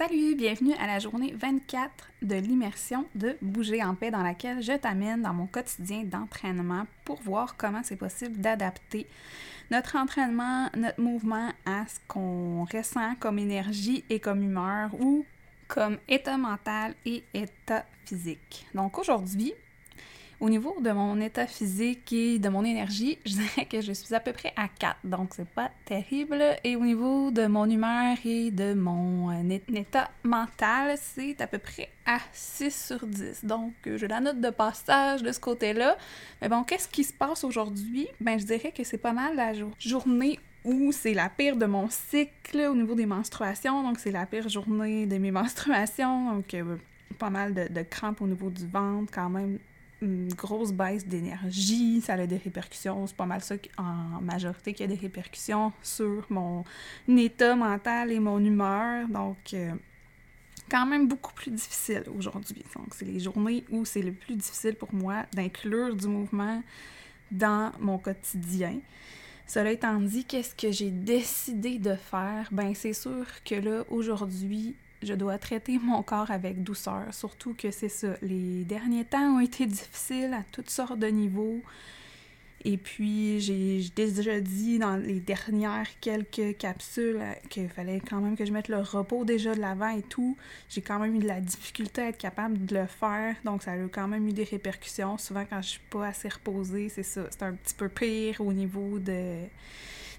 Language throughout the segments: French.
Salut, bienvenue à la journée 24 de l'immersion de Bouger en paix dans laquelle je t'amène dans mon quotidien d'entraînement pour voir comment c'est possible d'adapter notre entraînement, notre mouvement à ce qu'on ressent comme énergie et comme humeur ou comme état mental et état physique. Donc aujourd'hui, au niveau de mon état physique et de mon énergie, je dirais que je suis à peu près à 4, donc c'est pas terrible. Et au niveau de mon humeur et de mon euh, état mental, c'est à peu près à 6 sur 10. Donc euh, j'ai la note de passage de ce côté-là. Mais bon, qu'est-ce qui se passe aujourd'hui? Ben je dirais que c'est pas mal la journée où c'est la pire de mon cycle au niveau des menstruations. Donc c'est la pire journée de mes menstruations. Donc euh, pas mal de crampes au niveau du ventre quand même une grosse baisse d'énergie, ça a des répercussions, c'est pas mal ça en majorité qui a des répercussions sur mon état mental et mon humeur, donc euh, quand même beaucoup plus difficile aujourd'hui. Donc c'est les journées où c'est le plus difficile pour moi d'inclure du mouvement dans mon quotidien. Cela étant dit, qu'est-ce que j'ai décidé de faire? Ben c'est sûr que là, aujourd'hui, je dois traiter mon corps avec douceur. Surtout que c'est ça. Les derniers temps ont été difficiles à toutes sortes de niveaux. Et puis, j'ai déjà dit dans les dernières quelques capsules qu'il fallait quand même que je mette le repos déjà de l'avant et tout. J'ai quand même eu de la difficulté à être capable de le faire. Donc, ça a quand même eu des répercussions. Souvent, quand je suis pas assez reposée, c'est ça. C'est un petit peu pire au niveau de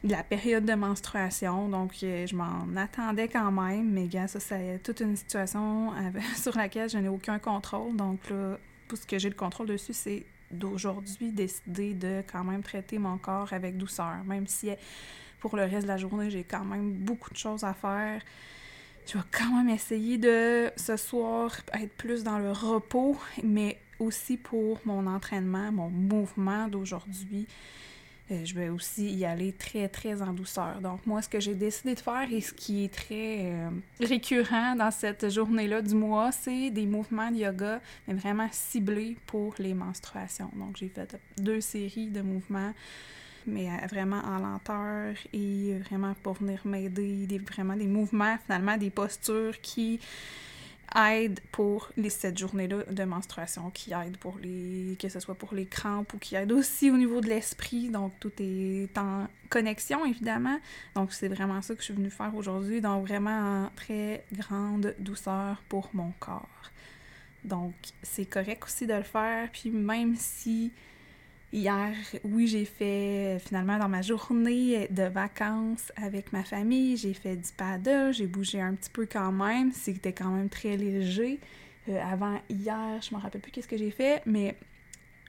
la période de menstruation. Donc, euh, je m'en attendais quand même, mais gars, ça, c'est toute une situation sur laquelle je n'ai aucun contrôle. Donc, là, tout ce que j'ai le contrôle dessus, c'est d'aujourd'hui décider de quand même traiter mon corps avec douceur, même si pour le reste de la journée, j'ai quand même beaucoup de choses à faire. Je vais quand même essayer de ce soir être plus dans le repos, mais aussi pour mon entraînement, mon mouvement d'aujourd'hui. Euh, je vais aussi y aller très, très en douceur. Donc, moi, ce que j'ai décidé de faire et ce qui est très euh, récurrent dans cette journée-là du mois, c'est des mouvements de yoga, mais vraiment ciblés pour les menstruations. Donc, j'ai fait deux séries de mouvements, mais euh, vraiment en lenteur et vraiment pour venir m'aider, vraiment des mouvements, finalement, des postures qui aide pour les sept journées-là de menstruation, qui aide pour les. que ce soit pour les crampes ou qui aide aussi au niveau de l'esprit. Donc, tout est en connexion, évidemment. Donc, c'est vraiment ça que je suis venue faire aujourd'hui. Donc, vraiment en très grande douceur pour mon corps. Donc, c'est correct aussi de le faire. Puis, même si Hier, oui, j'ai fait finalement dans ma journée de vacances avec ma famille, j'ai fait du paddle, j'ai bougé un petit peu quand même, c'était quand même très léger. Euh, avant hier, je me rappelle plus qu'est-ce que j'ai fait, mais euh,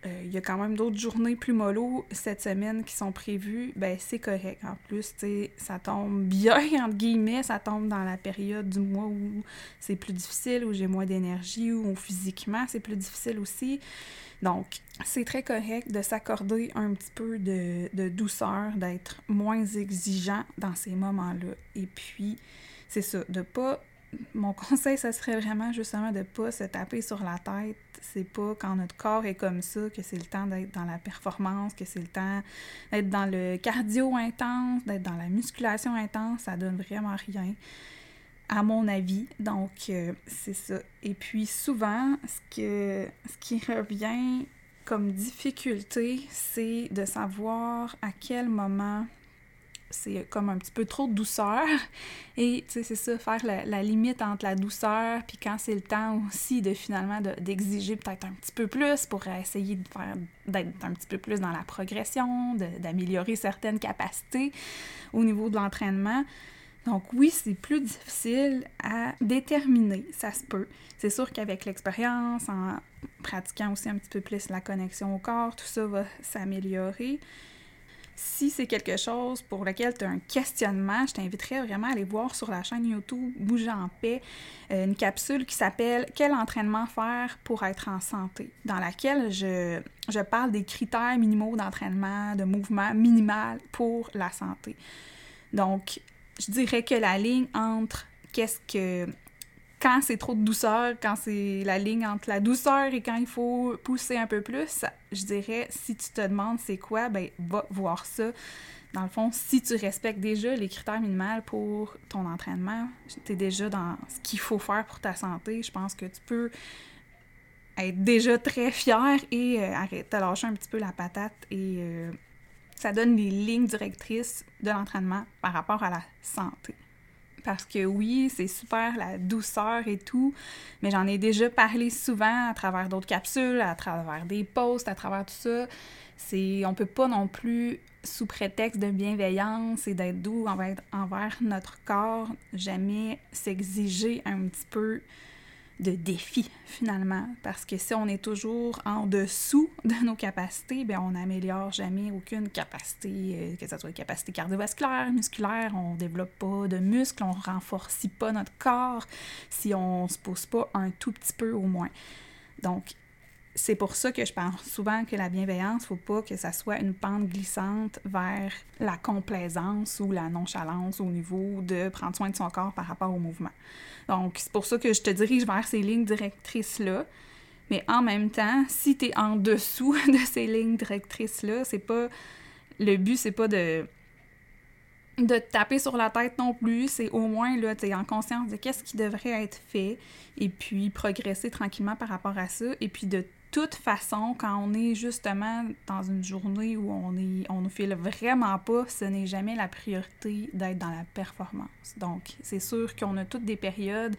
il y a quand même d'autres journées plus mollo cette semaine qui sont prévues, ben c'est correct. En plus, tu sais, ça tombe bien, entre guillemets, ça tombe dans la période du mois où c'est plus difficile, où j'ai moins d'énergie, où physiquement c'est plus difficile aussi. Donc, c'est très correct de s'accorder un petit peu de, douceur, d'être moins exigeant dans ces moments-là. Et puis, c'est ça, de pas mon conseil, ça serait vraiment justement de pas se taper sur la tête. C'est pas quand notre corps est comme ça que c'est le temps d'être dans la performance, que c'est le temps d'être dans le cardio intense, d'être dans la musculation intense. Ça donne vraiment rien à mon avis. Donc, euh, c'est ça. Et puis, souvent, ce, que, ce qui revient comme difficulté, c'est de savoir à quel moment c'est comme un petit peu trop de douceur. Et, c'est ça, faire la, limite entre la douceur, puis quand c'est le temps aussi de finalement d'exiger peut-être un petit peu plus pour essayer de faire d'être un petit peu plus dans la progression, d'améliorer certaines capacités au niveau de l'entraînement. Donc oui, c'est plus difficile à déterminer, ça se peut. C'est sûr qu'avec l'expérience, en pratiquant aussi un petit peu plus la connexion au corps, tout ça va s'améliorer. Si c'est quelque chose pour lequel tu as un questionnement, je t'inviterais vraiment à aller voir sur la chaîne YouTube Bouger en paix euh, une capsule qui s'appelle Quel entraînement faire pour être en santé, dans laquelle je, je parle des critères minimaux d'entraînement, de mouvement minimal pour la santé. Donc, je dirais que la ligne entre qu'est-ce que quand c'est trop de douceur, quand c'est la ligne entre la douceur et quand il faut pousser un peu plus, je dirais si tu te demandes c'est quoi, ben va voir ça dans le fond, si tu respectes déjà les critères minimaux pour ton entraînement, tu es déjà dans ce qu'il faut faire pour ta santé, je pense que tu peux être déjà très fier et euh, arrêter de lâcher un petit peu la patate et euh, ça donne les lignes directrices de l'entraînement par rapport à la santé. Parce que oui, c'est super la douceur et tout, mais j'en ai déjà parlé souvent à travers d'autres capsules, à travers des posts, à travers tout ça. C'est, on peut pas non plus, sous prétexte de bienveillance et d'être doux envers, envers notre corps, jamais s'exiger un petit peu de défi finalement parce que si on est toujours en dessous de nos capacités, bien on n'améliore jamais aucune capacité, euh, que ce soit capacité cardiovasculaire, musculaire, on développe pas de muscles, on renforce pas notre corps si on se pousse pas un tout petit peu au moins. Donc c'est pour ça que je pense souvent que la bienveillance, faut pas que ça soit une pente glissante vers la complaisance ou la nonchalance au niveau de prendre soin de son corps par rapport au mouvement. Donc, c'est pour ça que je te dirige vers ces lignes directrices-là. Mais en même temps, si tu es en dessous de ces lignes directrices-là, c'est pas. Le but, c'est pas de de te taper sur la tête non plus, c'est au moins là, tu es en conscience de qu'est-ce qui devrait être fait et puis progresser tranquillement par rapport à ça et puis de toute façon, quand on est justement dans une journée où on est on ne file vraiment pas, ce n'est jamais la priorité d'être dans la performance. Donc, c'est sûr qu'on a toutes des périodes.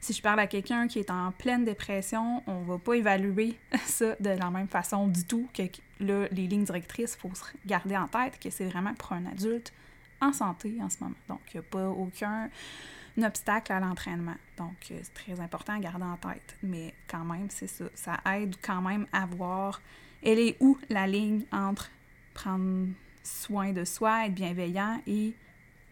Si je parle à quelqu'un qui est en pleine dépression, on va pas évaluer ça de la même façon du tout que là, les lignes directrices, il faut se garder en tête que c'est vraiment pour un adulte en santé en ce moment. Donc, il n'y a pas aucun obstacle à l'entraînement. Donc, euh, c'est très important à garder en tête. Mais quand même, c'est ça. Ça aide quand même à voir elle est où la ligne entre prendre soin de soi, être bienveillant et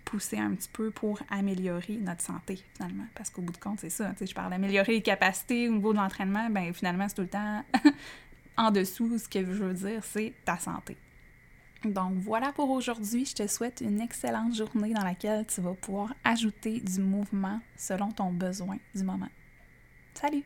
pousser un petit peu pour améliorer notre santé, finalement. Parce qu'au bout de compte, c'est ça. Je parle d'améliorer les capacités au niveau de l'entraînement, ben finalement, c'est tout le temps en dessous. Ce que je veux dire, c'est ta santé. Donc voilà pour aujourd'hui. Je te souhaite une excellente journée dans laquelle tu vas pouvoir ajouter du mouvement selon ton besoin du moment. Salut!